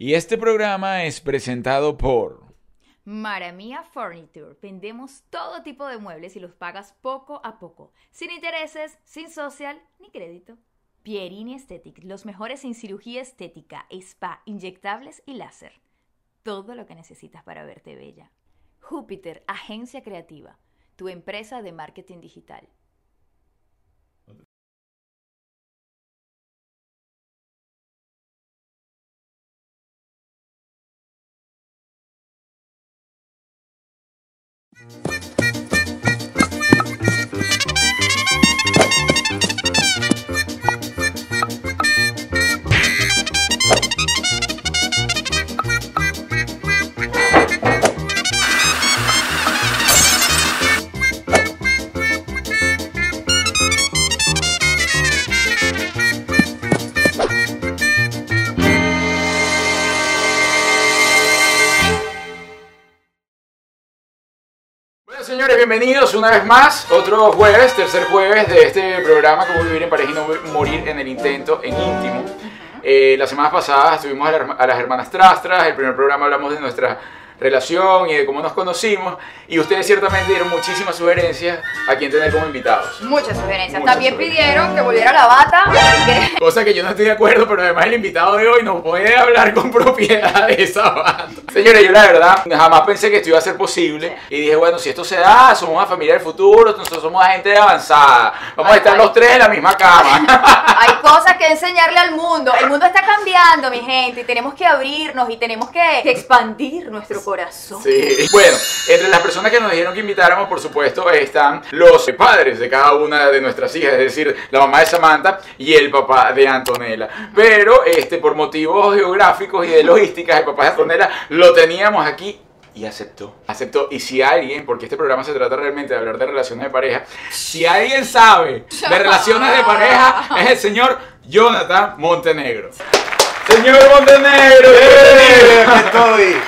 Y este programa es presentado por... Maramia Furniture. Vendemos todo tipo de muebles y los pagas poco a poco, sin intereses, sin social ni crédito. Pierini Aesthetic, los mejores en cirugía estética, spa, inyectables y láser. Todo lo que necesitas para verte bella. Júpiter, agencia creativa, tu empresa de marketing digital. Bueno, bienvenidos una vez más. Otro jueves, tercer jueves de este programa, Cómo vivir en pareja y no morir en el intento, en íntimo. Eh, la semana pasada estuvimos a, la herma- a las hermanas Trastras. El primer programa hablamos de nuestra relación y de cómo nos conocimos. Y ustedes ciertamente dieron muchísimas sugerencias a quien tener como invitados. Muchas sugerencias. Muchas También sugerencias. pidieron que volviera la bata. Cosa que yo no estoy de acuerdo, pero además el invitado de hoy nos puede hablar con propiedad de esa banda. Señores, yo la verdad jamás pensé que esto iba a ser posible. Y dije, bueno, si esto se da, somos una familia del futuro, nosotros somos gente avanzada. Vamos a estar ay. los tres en la misma cama. Cosas que enseñarle al mundo. El mundo está cambiando, mi gente, y tenemos que abrirnos y tenemos que, expandir nuestro corazón. Sí. Bueno, entre las personas que nos dijeron que invitáramos, por supuesto, están los padres de cada una de nuestras hijas, es decir, la mamá de Samantha y el papá de Antonella. Pero, este, por motivos geográficos y de logística, el papá de Antonella lo teníamos aquí. Y aceptó, aceptó. Y si alguien, porque este programa se trata realmente de hablar de relaciones de pareja, si alguien sabe de relaciones de pareja, es el señor Jonathan Montenegro. Señor Montenegro, bienvenido. Aquí estoy.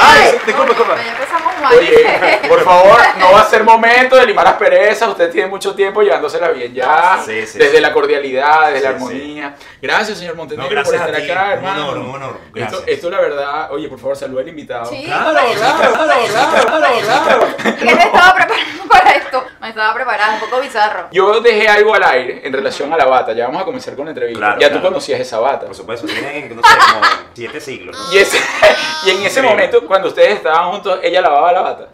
Ay, disculpa, disculpa. Ya empezamos mal. Oye, por favor, no va a ser momento de limar las perezas. Usted tiene mucho tiempo llevándosela bien ya. Sí, sí, desde sí. la cordialidad, desde la armonía. Gracias, señor Montenegro, No, gracias por estar a ti. acá, Un hermano. honor, un honor. Esto, Gracias. esto, la verdad, oye, por favor, saluda al invitado. Sí. Claro, claro, claro, claro, claro, claro. No estaba preparando para esto. Estaba preparada, un poco bizarro. Yo dejé algo al aire en relación a la bata. Ya vamos a comenzar con la entrevista. Claro, ya tú conocías esa bata. Por supuesto, tienen, no sé, como siete siglos. ¿no? Y, ese, y en ese Increíble. momento, cuando ustedes estaban juntos, ella lavaba la bata.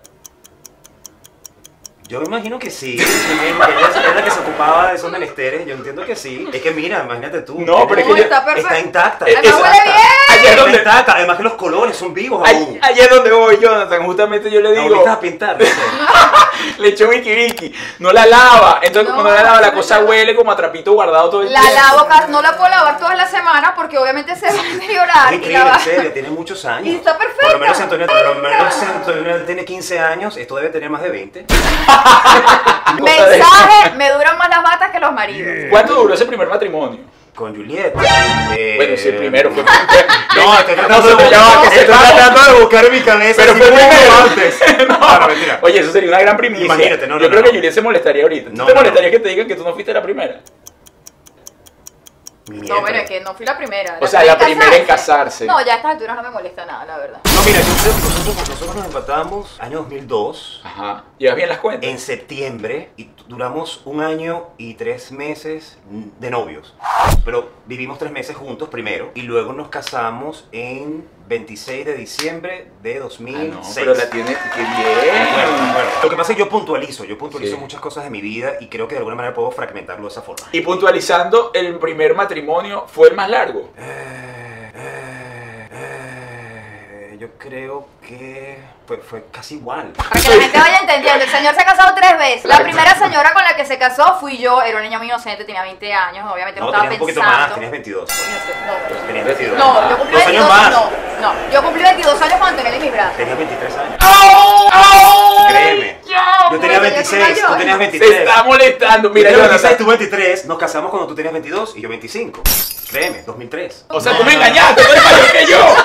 Yo me imagino que sí. Ella es la que se ocupaba de esos menesteres. Yo entiendo que sí. Es que mira, imagínate tú. No, pero es que está. Está intacta. Esa- huele bien. Allá es donde, intacta. Además que los colores son vivos aún. ahí es donde voy, Jonathan. Justamente yo le digo, Ahorita a pintar. le echó Vicky Vicky, no la lava. Entonces, No, no la lava, la cosa la- huele como a trapito guardado todo el La tiempo. lavo, ca- no la puedo lavar toda la semana porque obviamente se va a deteriorar. Es increíble, la en serio, tiene muchos años. Y está perfecta. Por lo menos Antonio, por lo menos Antonio tiene 15 años, esto debe tener más de 20. Mensaje, me duran más las batas que los maridos. ¿Cuánto duró ese primer matrimonio? Con Juliet. Eh, Bueno, sí, el primero fue. No, estoy tratando, de, se tratando buscar en mi cabeza. Pero fue primero. antes. No, no, mentira. Oye, eso sería una gran primicia. Imagínate, no, no, Yo creo no, que. Juliet se molestaría ahorita. ¿Tú No, te molestaría que te digan que tú no fuiste la primera? No, bueno, es que no fui la primera. O sea, la primera en casarse. No, ya a estas alturas no me molesta nada, la verdad. No, mira, yo creo que nosotros, nosotros nos empatamos año 2002, Ajá. ¿Llevas bien las cuentas? en septiembre, y duramos un año y tres meses de novios. Pero vivimos tres meses juntos primero, y luego nos casamos en 26 de diciembre de Ah, 2006. no, pero la tiene. ¡Qué Bueno, bien! bueno. Lo que pasa es que yo puntualizo, yo puntualizo Sí. muchas cosas de mi vida y creo que de alguna manera puedo fragmentarlo de esa forma. Y puntualizando, el primer matrimonio fue el más largo. Eh, eh, yo creo que fue, fue casi igual. Para que la gente vaya entendiendo, el señor se ha casado tres veces. La primera señora con la que se casó fui yo, era una niña muy inocente, tenía 20 años, obviamente no, No, estaba tenías un poquito pensando. más, tenías 22. No, Tenías 22. No, yo cumplí Dos 22 años más. No, no, yo cumplí 22 años cuando tenía en mis brazos. Tenías 23 años. ¡Oh! Créeme. Yo tenía 26, tú tenías 23. Se está molestando. Mira, yo Jonathan. 26, tú 23. Nos casamos cuando tú tenías 22 y yo 25. Créeme, 2003. O sea, tú me engañaste, tú eres mayor que yo.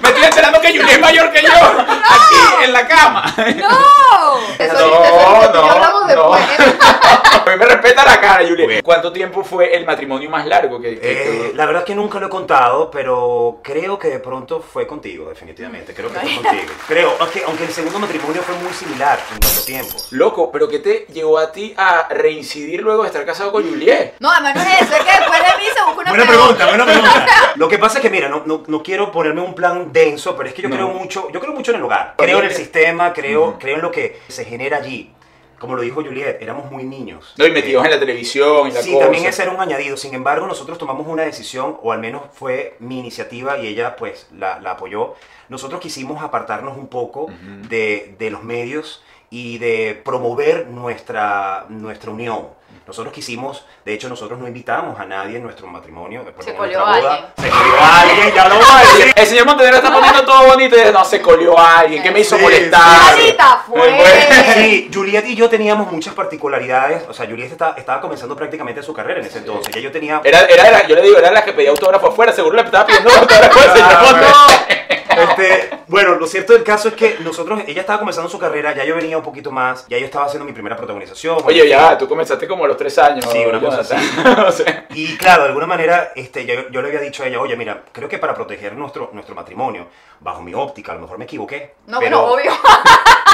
Me estoy enterando que Julie es mayor que yo. Aquí, en la cama. ¡No! Eso, No, eso, no, hablamos no. después. A mí me respeta la cara, Juliet. Bien. ¿Cuánto tiempo fue el matrimonio más largo que, que- Eh, que- la verdad es que nunca lo he contado, pero creo que de pronto fue contigo, definitivamente. Creo que fue contigo. Creo, aunque, aunque el segundo matrimonio fue muy similar en cuanto a tiempo. Loco, pero ¿qué te llevó a ti a reincidir luego de estar casado con Juliet? No, además no es eso, es que después de mí se busca una Buena pregunta, buena pregunta. Lo que pasa es que, mira, no, no, no quiero ponerme un plan denso, pero es que yo No. creo mucho, yo creo mucho en el hogar. Creo en el sistema, creo, creo en lo que se genera allí. Como lo dijo Juliet, éramos muy niños. No, y metidos en la televisión y la Sí, cosa. también ese era un añadido. Sin embargo, nosotros tomamos una decisión, o al menos fue mi iniciativa y ella pues la, la apoyó. Nosotros quisimos apartarnos un poco de, de los medios y de promover nuestra, nuestra unión. Nosotros quisimos, de hecho nosotros no invitamos a nadie en nuestro matrimonio. perdón, Se colió nuestra a boda. Se colió a alguien, ya lo voy a decir. El señor Montenegro está poniendo todo bonito y dice, no, se colió a alguien, que me hizo Sí, molestar. Maldita fue. Sí, Juliet y yo teníamos muchas particularidades. O sea, Juliet estaba, estaba comenzando prácticamente su carrera en ese entonces. Ya yo tenía Era, era, era- yo le digo, era la que pedía autógrafo afuera, seguro le estaba pidiendo autógrafo al señor Ah, Montenegro. Este, bueno, lo cierto del caso es que nosotros, ella estaba comenzando su carrera, ya yo venía un poquito más, ya yo estaba haciendo mi primera protagonización. Oye, ya, tú comenzaste como a los tres años. Sí, una cosa. O sea, Y claro, de alguna manera, este, yo, yo le había dicho a ella, oye, mira, creo que para proteger nuestro, nuestro matrimonio, bajo mi óptica, a lo mejor me equivoqué. No, pero- bueno, obvio.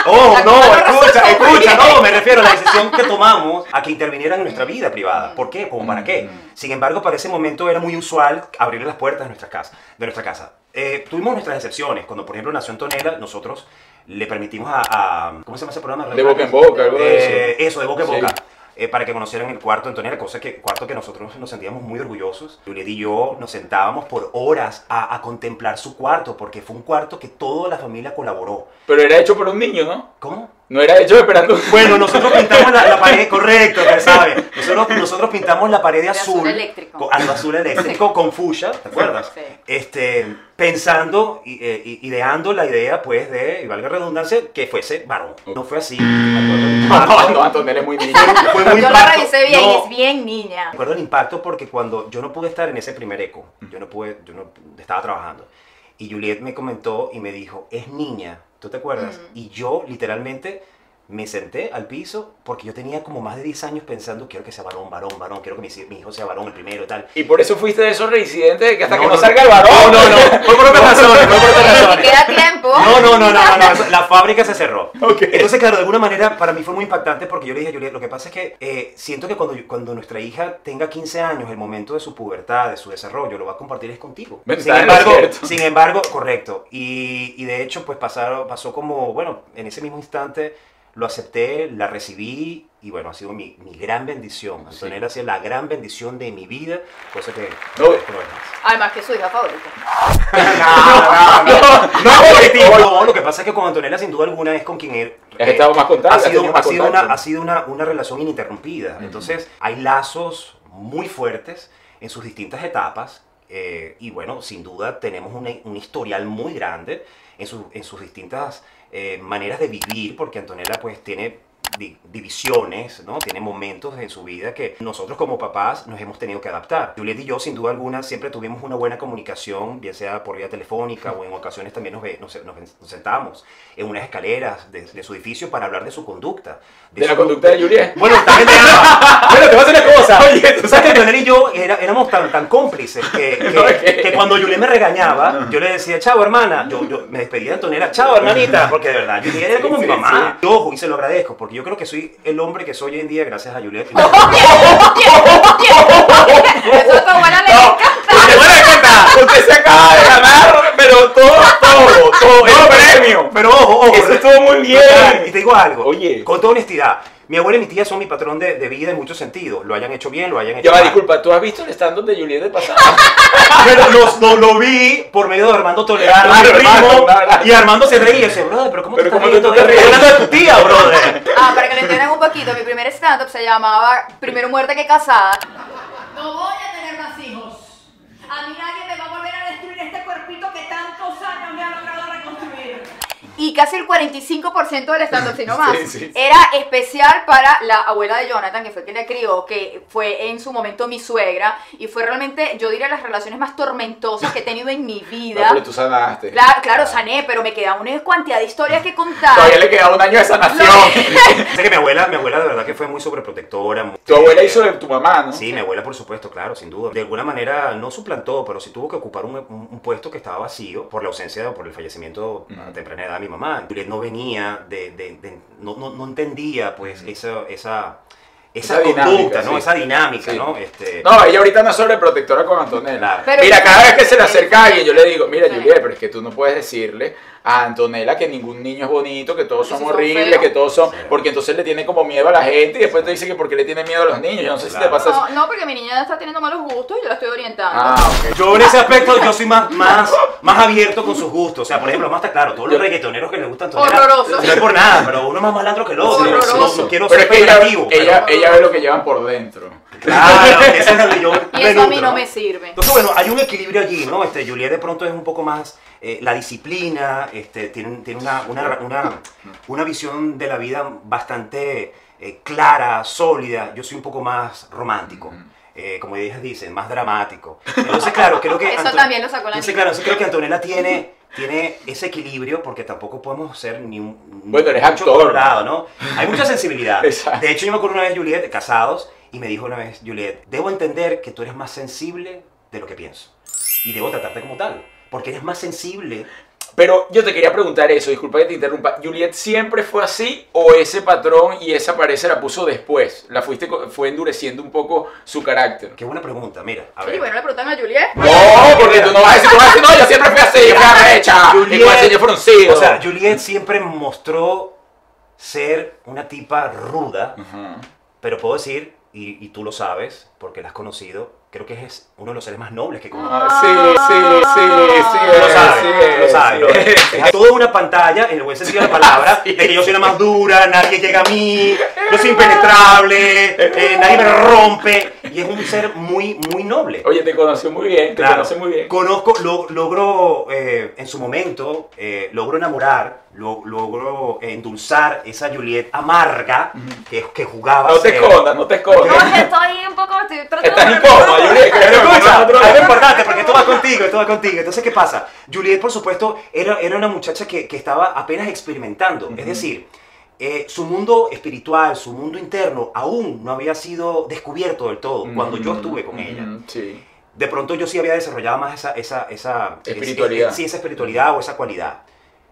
Oh, no, escucha, escucha, no, me refiero a la decisión que tomamos a que intervinieran en nuestra vida privada. ¿Por qué? ¿Cómo para qué? Sin embargo, para ese momento era muy usual abrirle las puertas de nuestra casa. De nuestra casa. Eh, tuvimos nuestras excepciones. Cuando, por ejemplo, nació Antonella, nosotros le permitimos a, a- ¿cómo se llama ese programa? De boca en boca, algo de Eh, eso, de boca en Sí. boca. eh, para que conocieran el cuarto de Antonella, cosa que, cuarto que nosotros nos sentíamos muy orgullosos. Juliet y yo nos sentábamos por horas a, a contemplar su cuarto, porque fue un cuarto que toda la familia colaboró. Pero era hecho por un niño, ¿no? ¿Cómo? No era hecho esperando. Bueno, nosotros pintamos la, la pared, correcto, ya sabes. Nosotros, nosotros pintamos la pared de De azul. azul eléctrico. con- azul eléctrico con fuchsia, ¿te acuerdas? Sí. Este, pensando y eh, y- ideando la idea, pues, de, y valga redundancia, que fuese varón. No fue así. No, no, Antonella es muy niño. Fue muy Yo la revisé bien No, y es bien niña. me acuerdo el impacto porque cuando yo no pude estar en ese primer eco, yo no pude, yo no estaba trabajando. Y Juliet me comentó y me dijo, es niña, ¿tú te acuerdas? Y yo literalmente me senté al piso porque yo tenía como más de 10 años pensando, quiero que sea varón, varón, varón, quiero que mi, mi hijo sea varón el primero y tal. Y por eso fuiste de esos reincidentes de que hasta No, que no, no, salga el varón. No, no, no, fue por otras razones, fue por otras Ni razones. queda tiempo. No, no, la fábrica se cerró. Ok. Entonces, claro, de alguna manera para mí fue muy impactante porque yo le dije a Juliet, lo que pasa es que eh, siento que cuando, cuando nuestra hija tenga 15 años, el momento de su pubertad, de su desarrollo, lo va a compartir es contigo. Sin embargo, sin embargo, correcto. Y, y de hecho, pues pasaron, pasó como, bueno, en ese mismo instante lo acepté, la recibí y bueno, ha sido mi, mi gran bendición. Antonella ha sido la gran bendición de mi vida, cosa que No. lo demás. Además que es su hija favorita. No, no, no, no, lo que pasa es que con Antonella sin duda alguna es con quien él Has estado más contacto, ha sido, más ha sido una, ha sido una, una relación ininterrumpida. Entonces hay lazos muy fuertes en sus distintas etapas eh, y bueno, sin duda tenemos una- un historial muy grande en, su- en sus distintas eh, maneras de vivir, porque Antonella pues tiene di- divisiones, ¿no? Tiene momentos en su vida que nosotros como papás nos hemos tenido que adaptar. Juliet y yo, sin duda alguna, siempre tuvimos una buena comunicación, bien sea por vía telefónica o en ocasiones también nos, ve- nos, nos- nos sentábamos en unas escaleras de, de su edificio para hablar de su conducta. De la su- conducta de Juliet. Bueno, también de. Bueno, te voy a decir una cosa. Oye, tú sabes que Antonella y yo era- éramos tan, tan cómplices que, que, No, es que- cuando Juliet me regañaba, yo le decía, chao hermana. Yo, yo me despedía de Antonella, chao hermanita. Porque de verdad, Juliet era como Sí, mi sí, mamá. Y ojo, y se lo agradezco, porque yo creo que soy el hombre que soy hoy en día gracias a Juliet. Eso es tu buena le No, encanta. usted se acaba de ganar, pero todo, todo, todo, el premio. Pero ojo, ojo. Eso estuvo muy bien. Y te digo algo. Oye. Con toda honestidad. Mi abuela y mi tía son mi patrón de, de vida en muchos sentidos. Lo hayan hecho bien, lo hayan hecho Ya va, mal. disculpa, ¿tú has visto el stand-up de Juliet de pasado? Pero lo, lo, lo vi por medio de Armando Toledano, Claro, mi primo, hermano, claro. y Armando se reía y decía, brother, pero ¿cómo Pero te estás hablando de tu tía, brother. Ah, para que lo entiendan un poquito, mi primer stand-up se llamaba Primero muerta que casada. No voy a tener más hijos. A mí nadie me va a volver a destruir este cuerpito que tantos años me ha logrado reconstruir. Y casi el 45% del stand-up, si no más, Sí, sí. era especial para la abuela de Jonathan, que fue quien le crió, que fue en su momento mi suegra, y fue realmente, yo diría, las relaciones más tormentosas que he tenido en mi No, vida. pero tú sanaste. Claro, claro, sané, pero me queda una cantidad de historias que contar. Todavía le queda un año de sanación. Sé que mi abuela, mi abuela de verdad que fue muy sobreprotectora. muy- tu abuela hizo de tu mamá, ¿no? Sí, mi abuela, por supuesto, claro, sin duda. De alguna manera no suplantó, pero sí tuvo que ocupar un, un- un puesto que estaba vacío por la ausencia o por el fallecimiento a temprana edad mi mamá. Juliet no venía de, de- de- no, no, no entendía, pues, esa, esa, esa, Esa dinámica, conducta, ¿no? sí. Esa dinámica, Sí. ¿no? Este, No, ella ahorita no es sobreprotectora con Antonella. Claro. Mira, cada vez que se le acerca a alguien, yo le digo, mira. Juliet, pero es que tú no puedes decirle a Antonella que ningún niño es bonito, que todos son horribles, que todos son... Sí. Porque entonces le tiene como miedo a la gente y después te dice que porque le tiene miedo a los niños. Yo no sé si te pasa eso. No, no, porque mi niña está teniendo malos gustos y yo la estoy orientando. Ah, ok. Yo en ese aspecto yo soy más, más, más abierto con sus gustos. O sea, por ejemplo, más está claro, todos los reggaetoneros que les gustan Antonella, Horroroso. No es por nada, pero uno más malandro que el otro. Horroroso. No, no quiero Pero ser es que ella, ella, pero- ella ve lo que llevan por dentro. Claro, esa es que yo y eso a mí no me sirve. Entonces, bueno, hay un equilibrio allí, ¿no? Este, Juliet de pronto es un poco más eh, la disciplina, este, tiene, tiene una, una, una, una visión de la vida bastante eh, clara, sólida. Yo soy un poco más romántico. eh, como ellas dicen, más dramático. Entonces, claro, creo que... Eso también lo sacó la Entonces, claro, entonces creo que Antonella tiene, tiene ese equilibrio porque tampoco podemos ser ni un... Bueno, eres actor. colorado, ¿no? Hay mucha sensibilidad. Exacto. De hecho, yo me acuerdo una vez, Juliet, casados, y me dijo una vez, Juliet, debo entender que tú eres más sensible de lo que pienso. Y debo tratarte como tal, porque eres más sensible. Pero yo te quería preguntar eso, disculpa que te interrumpa. ¿Juliet siempre fue así o ese patrón y esa pared se la puso después? ¿La fuiste, fue endureciendo un poco su carácter? Qué buena pregunta, mira, a Sí, ver. bueno, le preguntan a Juliet. No, porque tú no vas a decir, tú vas a decir, no, yo siempre fui así, fui arrecha, y con el señor fruncido. o sea, Juliet siempre mostró ser una tipa ruda, Ajá. pero puedo decir, y, y tú lo sabes, porque la has conocido, creo que es uno de los seres más nobles que conozco. Ah, sí, sí, sí, sí. Tú lo es, sabes, sí, tú lo es, sabes. sí. toda una pantalla, en el buen sentido de la palabra, de que yo soy la más dura, nadie llega a mí, yo soy impenetrable, eh, nadie me rompe. Y es un ser muy, muy noble. Oye, te conoció muy bien, te Claro, conoce muy bien. Conozco, lo- logro eh, en su momento, eh, logro enamorar, lo- logro endulzar esa Juliet amarga que, que jugaba. No te escondas, no te No, escondas. es que estoy un poco, estoy tratando Estás incómoda, Juliet. Escucha, es importante porque esto va contigo, esto va contigo. Entonces, ¿qué pasa? Juliet, por supuesto, era, era una muchacha que, que estaba apenas experimentando. Es decir, eh, su mundo espiritual, su mundo interno, aún no había sido descubierto del todo cuando yo estuve con ella. Ujú, Sí. De pronto yo sí había desarrollado más esa, esa, esa Espiritualidad. es- sí, esa espiritualidad o esa cualidad.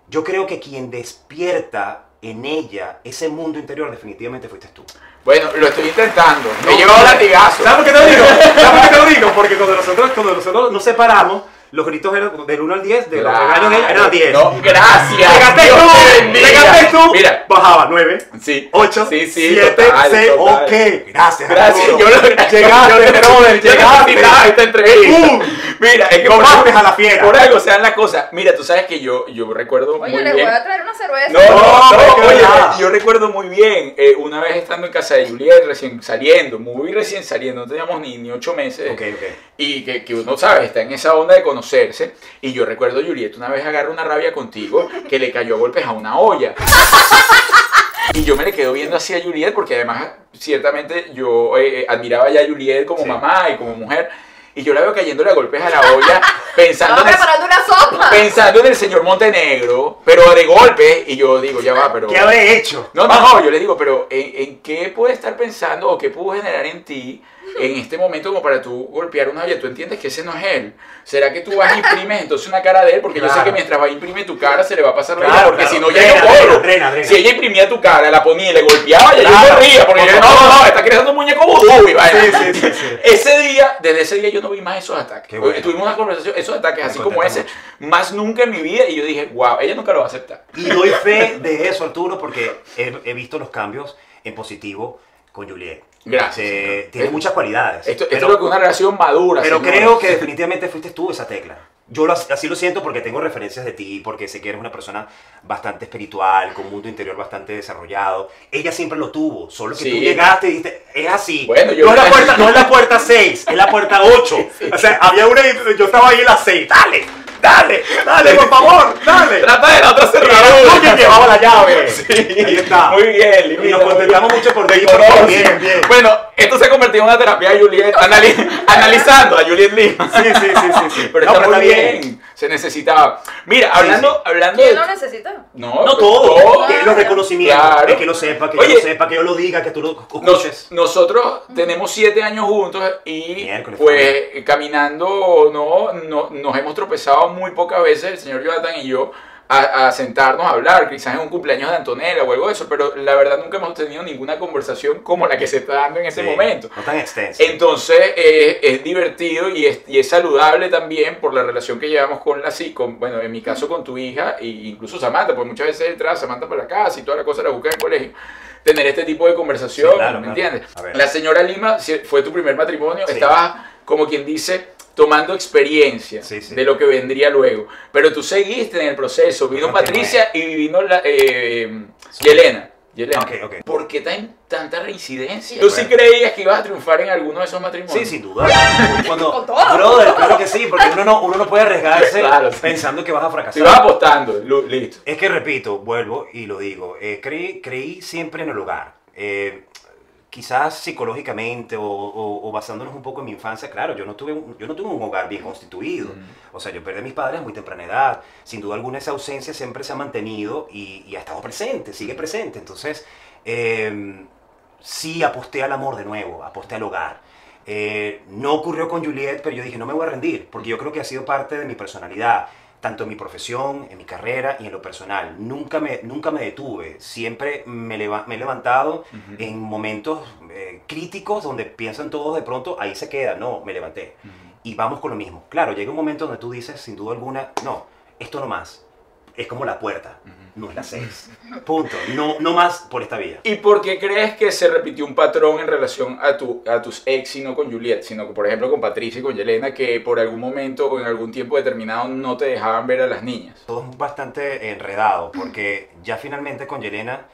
Yo creo que quien despierta en ella ese mundo interior definitivamente fuiste tú. Bueno, lo estoy intentando. Me he No, llevado no. latigazo. ¿Sabes por qué te lo digo? ¿Sabes por qué te lo digo? Porque cuando nosotros, cuando nosotros nos separamos, los gritos eran del 1 al 10, de los Claro. regaños de ella eran 10. No, gracias. Llegaste Dios tú, te bendiga. llegaste tú, Mira, bajaba 9, sí. 8, sí, sí, 7, total, 6, total. ok. Gracias, Gracias, yo lo Llegaste, yo- brother, yo llegaste. necesitaba esta entrevista. ¡Pum! Mira, es que por algo, a la fiera. por algo se dan las cosas. Mira, tú sabes que yo, yo recuerdo Oye, muy le bien. voy a traer una cerveza. No, no, No, oye, nada. yo recuerdo muy bien, eh, una vez estando en casa de Juliet, recién saliendo, muy recién saliendo, no teníamos ni, ni ocho meses, Ok, ok. y que, que uno sabe, está en esa onda de conocerse, y yo recuerdo Juliet una vez agarra una rabia contigo que le cayó a golpes a una olla. Y yo me le quedo viendo así a Juliet porque además ciertamente yo eh, eh, admiraba ya a Juliet como Sí. mamá y como mujer. Y yo la veo cayéndole a golpes a la olla pensando en, el, preparando una sopa. pensando en el señor Montenegro, pero de golpe. Y yo digo, ya va, pero... ¿Qué habré hecho? No, no, no, yo le digo, pero ¿en, en qué puede estar pensando o qué pudo generar en ti en este momento como para tú golpear una olla? Tú entiendes que ese no es él. ¿Será que tú vas y imprimes entonces una cara de él? Porque yo sé que mientras va a imprimir tu cara se le va a pasar la Claro, porque claro. si no ya drena, drena. Si ella imprimía tu cara, la ponía y le golpeaba, ya yo corría, porque yo, no, no, no, está creando un muñeco vudú. Sí, sí, sí. Ese día, desde ese día yo no vi más esos ataques. Bueno. Tuvimos una conversación, esos ataques Me así como ese, más nunca en mi vida y yo dije, wow, ella nunca lo va a aceptar. Y doy fe de eso, Arturo, porque he, he visto los cambios en positivo con Juliet. Gracias, Eh, tiene Eh, muchas cualidades. Esto, esto es lo que una relación madura. pero creo que definitivamente fuiste tú esa tecla. Yo lo- así lo siento porque tengo referencias de ti, porque sé que eres una persona bastante espiritual, con un mundo interior bastante desarrollado. Ella siempre lo tuvo, solo que Sí. tú llegaste y dijiste, es así. Bueno, yo- no, es la puerta, no es la puerta 6, es la puerta 8. O sea, había una y yo estaba ahí en la 6, dale, Dale, dale, por favor, dale. Trata de la otra cerradura. que llevaba la llave. Ahí está. Muy bien, Y nos bien. mucho por ti. Bien, bien. Bueno, esto se convirtió en una terapia de Juliet, anali- analizando a Juliet Lima. Sí, sí, sí, sí, sí. Pero No, está muy está bien. Se necesitaba. Mira, hablando, sí. hablando ¿Quién de. lo necesita? No, No pues, todo. Eh, Los reconocimientos. Claro. De que lo sepa, que Oye. yo lo sepa, que yo lo diga, que tú lo Nos- escuches. nosotros tenemos siete años juntos y Miércoles, pues caminando no, no nos hemos tropezado muy pocas veces el señor Jonathan y yo a, a sentarnos a hablar, quizás en un cumpleaños de Antonella o algo de eso, pero la verdad nunca hemos tenido ninguna conversación como la que se está dando en ese Sí, momento. No tan extenso. Entonces eh, es divertido y es, y es saludable también por la relación que llevamos con la sí, con, bueno, en mi caso con tu hija e incluso Samantha, porque muchas veces entra Samantha para la casa y toda la cosa la busca en el colegio. Tener este tipo de conversación, Sí, claro, ¿me claro. entiendes? A. La señora Lima si fue tu primer matrimonio, Sí. estabas como quien dice tomando experiencia Sí, sí. de lo que vendría luego. Pero tú seguiste en el proceso, vino. Patricia y vino la, eh, Yelena. Yelena. Ok, ok. ¿Por qué tan, tanta reincidencia? Bueno. ¿Tú sí creías que ibas a triunfar en alguno de esos matrimonios? Sí, sin duda. Cuando, Con todo. Brother, claro que sí, porque uno no, uno no puede arriesgarse Claro, sí. pensando que vas a fracasar. vas apostando, listo. Es que repito, vuelvo y lo digo, eh, creí, creí siempre en el hogar. Eh, quizás psicológicamente o, o- o basándonos un poco en mi infancia, claro, yo no tuve un, yo no tuve un hogar bien constituido. O sea, yo perdí a mis padres a muy temprana edad. Sin duda alguna esa ausencia siempre se ha mantenido y, y ha estado presente, sigue presente. Entonces, eh, sí aposté al amor de nuevo, aposté al hogar. Eh, no ocurrió con Juliet, pero yo dije, no me voy a rendir, porque yo creo que ha sido parte de mi personalidad, tanto en mi profesión, en mi carrera y en lo personal. Nunca me, nunca me detuve, siempre me, leva- me he levantado en momentos eh, críticos donde piensan todos de pronto, ahí se queda, no, me levanté. Y vamos con lo mismo. Claro, llega un momento donde tú dices, sin duda alguna, no, esto no más. Es como la puerta, no es la seis. Punto. No, no más por esta vía. ¿Y por qué crees que se repitió un patrón en relación a, tu, a tus ex y no con Juliet, sino que, por ejemplo, con Patricia y con Yelena, que por algún momento o en algún tiempo determinado no te dejaban ver a las niñas? todo es bastante enredado porque ya finalmente con Yelena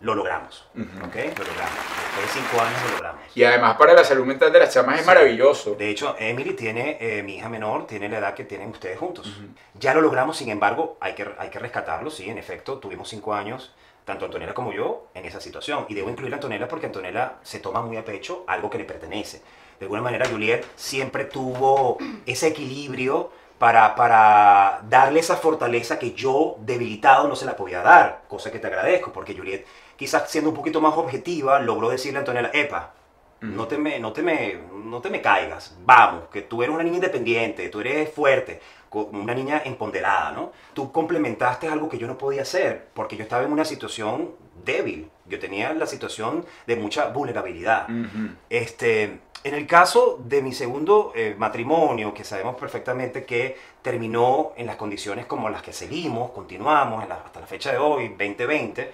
lo logramos. Ujú. ¿Ok? Lo logramos. Después de cinco años lo logramos. Y además para la salud mental de las chamas es Sí. maravilloso. De hecho, Emily tiene, eh, mi hija menor, tiene la edad que tienen ustedes juntos. Ya lo logramos, sin embargo, hay que, hay que rescatarlo, sí, en efecto, tuvimos cinco años, tanto Antonella como yo, en esa situación. Y debo incluir a Antonella porque Antonella se toma muy a pecho algo que le pertenece. De alguna manera, Juliet siempre tuvo ese equilibrio para, para darle esa fortaleza que yo, debilitado, no se la podía dar, cosa que te agradezco, porque Juliet, quizás siendo un poquito más objetiva, logró decirle a Antonella, epa, no te, me, no, te me, no te me caigas, vamos, que tú eres una niña independiente, tú eres fuerte, una niña empoderada, ¿no? Tú complementaste algo que yo no podía hacer, porque yo estaba en una situación débil, yo tenía la situación de mucha vulnerabilidad. Ujú. Este, en el caso de mi segundo eh, matrimonio, que sabemos perfectamente que terminó en las condiciones como las que seguimos, continuamos en la- hasta la fecha de hoy, 2020,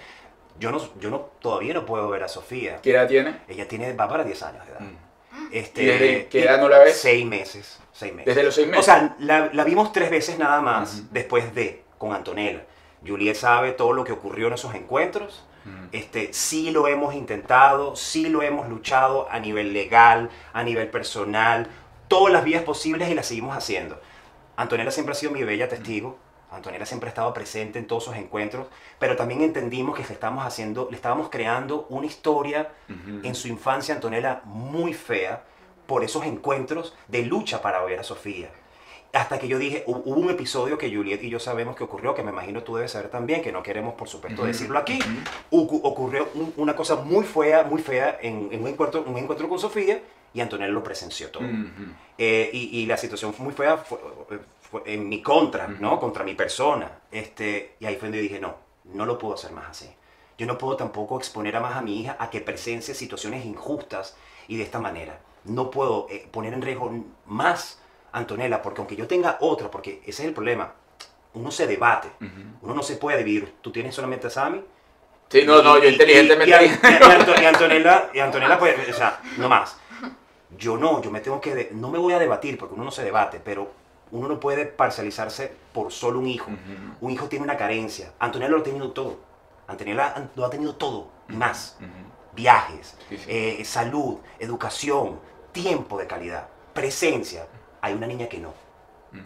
yo, no, yo no, todavía no puedo ver a Sofía. ¿Qué edad tiene? Ella tiene, va para 10 años de edad. Este, ¿Y desde qué edad no la ves? Seis meses. Seis meses. Desde los seis meses. O sea, la, la vimos tres veces nada más después de, con Antonella. Juliet sabe todo lo que ocurrió en esos encuentros. Este, sí lo hemos intentado, sí lo hemos luchado a nivel legal, a nivel personal, todas las vías posibles y las seguimos haciendo. Antonella siempre ha sido mi bella testigo. Antonella siempre ha estado presente en todos esos encuentros, pero también entendimos que le estábamos haciendo, le estábamos creando una historia en su infancia, Antonella, muy fea por esos encuentros de lucha para ver a Sofía. Hasta que yo dije, hu- hubo un episodio que Juliet y yo sabemos que ocurrió, que me imagino tú debes saber también, que no queremos por supuesto decirlo aquí. Ocu- ocurrió un- una cosa muy fea, muy fea en, en un, encuentro, un encuentro con Sofía y Antonella lo presenció todo. Eh, y, y la situación fue muy fea fue, fue en mi contra, ¿no? Contra mi persona. Este, y ahí fue donde dije, no, no lo puedo hacer más así. Yo no puedo tampoco exponer a más a mi hija a que presencie situaciones injustas y de esta manera. No puedo eh, poner en riesgo más a Antonella, porque aunque yo tenga otra, porque ese es el problema, uno se debate, uno no se puede dividir. Tú tienes solamente a Sammy, Sí, no, no, yo inteligentemente. Y, y- y y Antonella, y Antonella, pues, o sea, no más. Yo no, yo me tengo que. no me voy a debatir porque uno no se debate, pero uno no puede parcializarse por solo un hijo. Un hijo tiene una carencia. Antonella lo ha tenido todo. Antonella an- lo ha tenido todo y más. Viajes, Sí, sí. eh, salud, educación, tiempo de calidad, presencia. Hay una niña que no.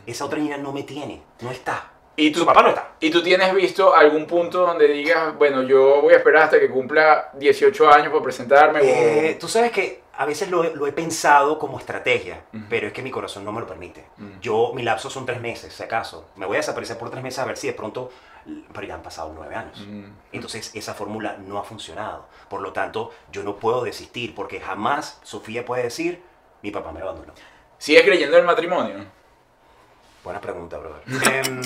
Esa otra niña no me tiene, no está. ¿Y tú, Su papá no está. ¿Y tú tienes visto algún punto donde digas, bueno, yo voy a esperar hasta que cumpla 18 años para presentarme? o- Eh, tú sabes que a veces lo, he- lo he pensado como estrategia, pero es que mi corazón no me lo permite. Mm. Yo, mi lapso son tres meses, si acaso. Me voy a desaparecer por tres meses a ver si de pronto, pero ya han pasado nueve años. Mm. Entonces esa fórmula no ha funcionado. Por lo tanto, yo no puedo desistir porque jamás Sofía puede decir, mi papá me abandonó. ¿Sigues creyendo en el matrimonio? Buena pregunta, brother. Em,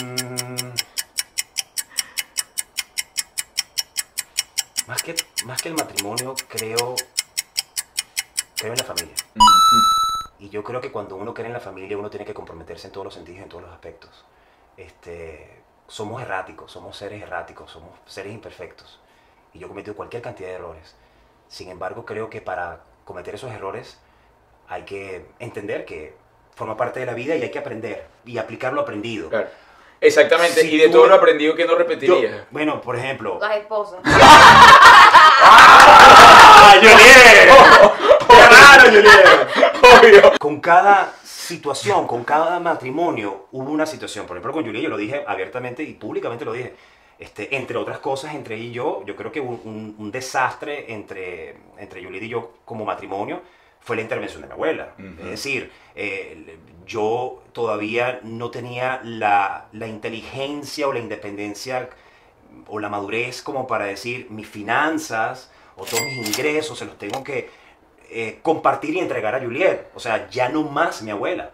más, que, más que el matrimonio, creo, creo en la familia. Y yo creo que cuando uno cree en la familia, uno tiene que comprometerse en todos los sentidos en todos los aspectos. Este, somos erráticos, somos seres erráticos, somos seres imperfectos. Y yo he cometido cualquier cantidad de errores. Sin embargo, creo que para cometer esos errores hay que entender que forma parte de la vida y hay que aprender y aplicar lo aprendido. Claro. Exactamente, Si y de tú- todo lo aprendido que no Yo- repetirías. bueno, por ejemplo... Las esposas. ¡Ah! Con cada situación, con cada matrimonio, hubo una situación. Por ejemplo, con Juliet yo lo dije abiertamente y públicamente lo dije. Este, entre otras cosas, entre ella y yo, yo creo que un, un- un desastre entre, entre Juliet y yo como matrimonio fue la intervención de mi abuela. Es decir, eh, yo todavía no tenía la, la inteligencia o la independencia o la madurez como para decir mis finanzas o todos mis ingresos se los tengo que eh, compartir y entregar a Juliet. O sea, ya no más mi abuela.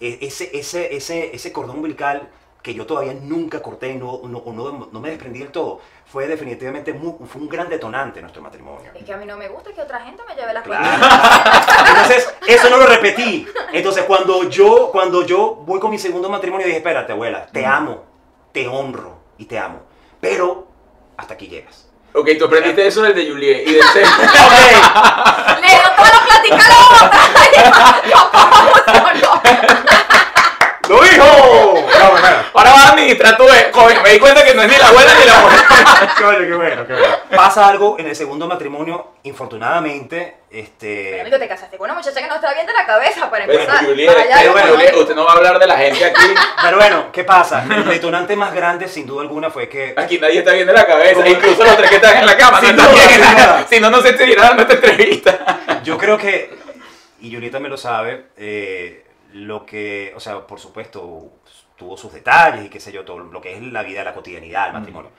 E- ese, ese, ese, ese cordón umbilical que yo todavía nunca corté y no, no, no, no me desprendí del todo, fue definitivamente mu- fue un gran detonante en nuestro matrimonio. Es que a mí no me gusta que otra gente me lleve las Claro. cosas. Entonces, eso no lo repetí. Entonces, cuando yo, cuando yo voy con mi segundo matrimonio, dije, espérate, abuela, te amo, te honro y te amo. Pero hasta aquí llegas. Ok, tú aprendiste eso del de Juliet y del sexo. Ok, Le dio toda la plática a la otra. Papá, funcionó. ¡Lo dijo! No, bueno. Tu vez. Coño, me di cuenta que no es ni la abuela ni la mujer. Coño, qué bueno, qué bueno. Pasa algo en el segundo matrimonio, infortunadamente, Pero, este... amigo, te casaste con una muchacha que no está bien de la cabeza para Bueno, empezar. Juliet, Para allá, pero bueno, no. Juliet, usted no va a hablar de la gente aquí. Pero bueno, ¿qué pasa? El detonante más grande, sin duda alguna, fue que... Aquí nadie está bien de la cabeza, ¿Cómo? incluso los tres que están en la cama. Sin no están duda, bien. sin duda. Si no, no se estuviera dando esta entrevista. Yo creo que, y Julieta me lo sabe, eh, lo que, o sea, por supuesto, tuvo sus detalles y qué sé yo, todo lo que es la vida, la cotidianidad, el matrimonio.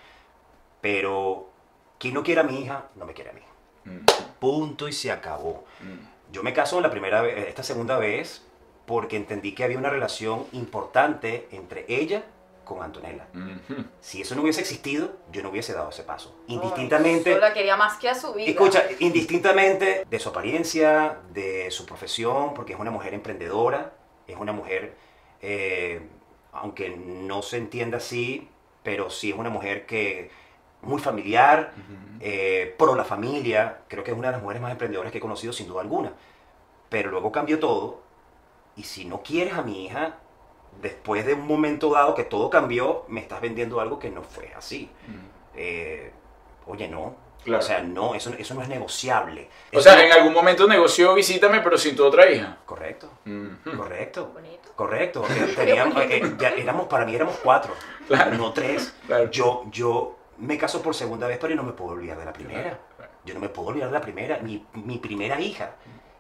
Pero quien no quiera a mi hija, no me quiere a mí. Punto y se acabó. Yo me caso la primera vez, esta segunda vez, porque entendí que había una relación importante entre ella con Antonella. Si eso no hubiese existido, yo no hubiese dado ese paso. Indistintamente... Yo la quería más que a su vida. Escucha, indistintamente de su apariencia, de su profesión, porque es una mujer emprendedora, es una mujer, eh, aunque no se entienda así, pero sí es una mujer que muy familiar, eh, pro la familia, creo que es una de las mujeres más emprendedoras que he conocido sin duda alguna. Pero luego cambió todo, y si no quieres a mi hija, después de un momento dado que todo cambió, me estás vendiendo algo que no fue así. Eh, oye, no. Claro. O sea, no, eso, eso no es negociable. O Eso sea, no- en algún momento negoció visítame, pero sin tu otra hija. Correcto, correcto. Bonito. Correcto. Teníamos- eh, eh, ya éramos, para mí éramos cuatro, Claro. no tres. Claro. Yo, yo me caso por segunda vez, pero yo no me puedo olvidar de la primera. Yo no me puedo olvidar de la primera, mi, mi primera hija.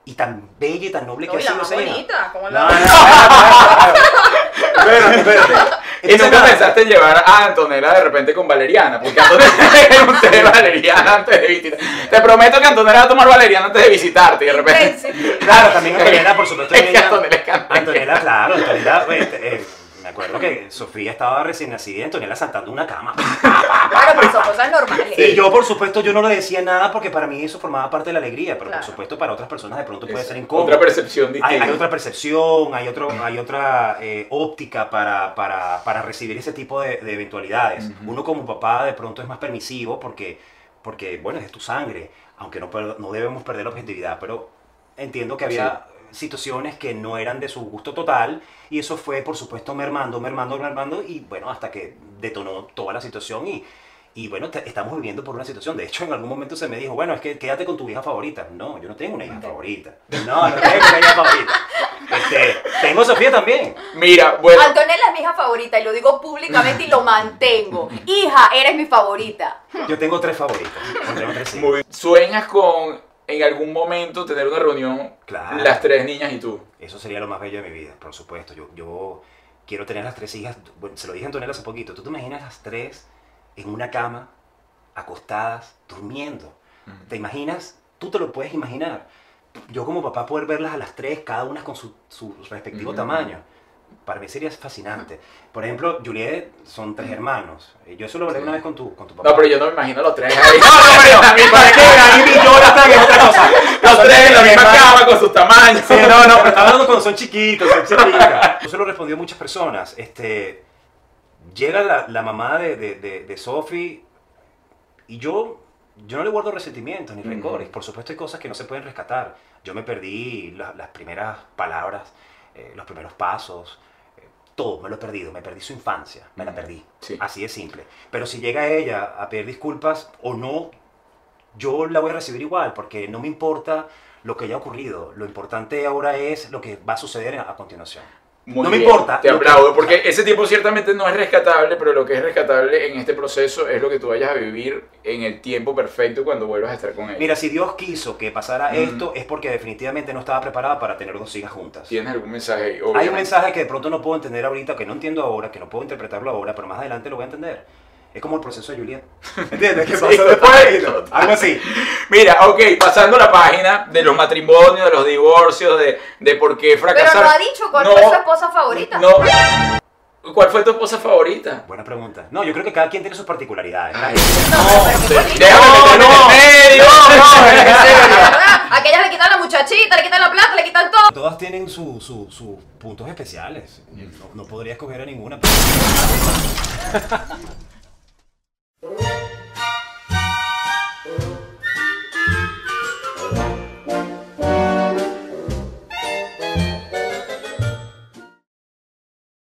Y tan bella y tan noble que No, ha la sido más esa hija. bonita. ¿Cómo No, la no, no, espérate, espérate. Y nunca nada, pensaste en llevar a Antonella de repente con Valeriana, porque Antonella era un té de Valeriana antes de visitar. Te prometo que Antonella va a tomar Valeriana antes de visitarte y de repente. Claro, también Antonella, por supuesto. Es que ella- Antonella es. Antonella, claro, Antonella, pues, eh, me acuerdo que Sofía estaba recién nacida y Antonella saltando una cama. Claro, pero son cosas normales. Y yo, por supuesto, yo no le decía nada porque para mí eso formaba parte de la alegría, pero Claro. por supuesto para otras personas de pronto puede Es ser incómodo. Otra percepción Hay, distinta. hay otra percepción, hay, otro, hay otra eh, óptica para, para, para recibir ese tipo de, de eventualidades. Ujú. Uno como papá de pronto es más permisivo porque, porque bueno, es tu sangre, aunque no, per- no debemos perder la objetividad, pero entiendo que había situaciones que no eran de su gusto total y eso fue, por supuesto, mermando, mermando, mermando y bueno, hasta que detonó toda la situación y... Y bueno, estamos viviendo por una situación. De hecho, en algún momento se me dijo, bueno, es que quédate con tu hija favorita. No, yo no tengo una hija favorita. No, no tengo una hija favorita. Este, tengo Sofía también. Mira, bueno, Antonella es mi hija favorita y lo digo públicamente y lo mantengo. Hija, eres mi favorita. Yo tengo tres favoritas. Tengo tres hijos. muy bien. ¿sueñas con en algún momento tener una reunión Claro. las tres niñas y tú? Eso sería lo más bello de mi vida, por supuesto. Yo, yo quiero tener las tres hijas. Bueno, se lo dije a Antonella hace poquito. ¿Tú te imaginas las tres en una cama, acostadas, durmiendo? ¿Te imaginas? Tú te lo puedes imaginar. Yo como papá poder verlas a las tres, cada una con su, su respectivo Mm. tamaño. Para mí sería fascinante. Por ejemplo, Juliet son tres hermanos. Eh, Yo eso lo hablé Sí. una vez con tu, con tu papá. No, pero yo no me imagino los tres ahí. No, no, pero a mí para qué, están es otra cosa. Los tres en la misma cama con sus tamaños. Sí, no, no, pero hablando cuando son chiquitos, son chiquitas. Eso lo respondió muchas personas. Este, llega la, la mamá de, de, de, de Sophie y yo, yo no le guardo resentimientos ni rencores. Por supuesto hay cosas que no se pueden rescatar. Yo me perdí la- las primeras palabras, eh, los primeros pasos. eh, Todo, me lo he perdido, me perdí su infancia, me la Ujú. perdí. Sí. Así de simple. Pero si llega ella a pedir disculpas o no, yo la voy a recibir igual, porque no me importa lo que haya ocurrido. Lo importante ahora es lo que va a suceder a continuación. Muy No me importa. Te aplaudo, porque ese tiempo ciertamente no es rescatable, pero lo que es rescatable en este proceso es lo que tú vayas a vivir en el tiempo perfecto cuando vuelvas a estar con ella. Mira, si Dios quiso que pasara Mm. esto, es porque definitivamente no estaba preparada para tener dos hijas juntas. ¿Tienes algún mensaje? Hay un mensaje que de pronto no puedo entender ahorita, que no entiendo ahora, que no puedo interpretarlo ahora, pero más adelante lo voy a entender. Es como el proceso de Juliet. ¿Entiendes? ¿Qué pasó después? total. Algo así. Mira, ok, pasando la página de los matrimonios, de los divorcios, de, de por qué Pero fracasar. no ha dicho cuál No, fue su esposa favorita. No. ¿Cuál fue tu esposa favorita? Buena pregunta. No, yo creo que cada quien tiene sus particularidades. Ay, No, pero déjame No, no. medio. No, en serio. ¿Verdad? Aquellas le quitan la muchachita, le quitan la plata, le quitan todo. Todas tienen sus su, sus puntos especiales. No, no podría escoger a ninguna. Música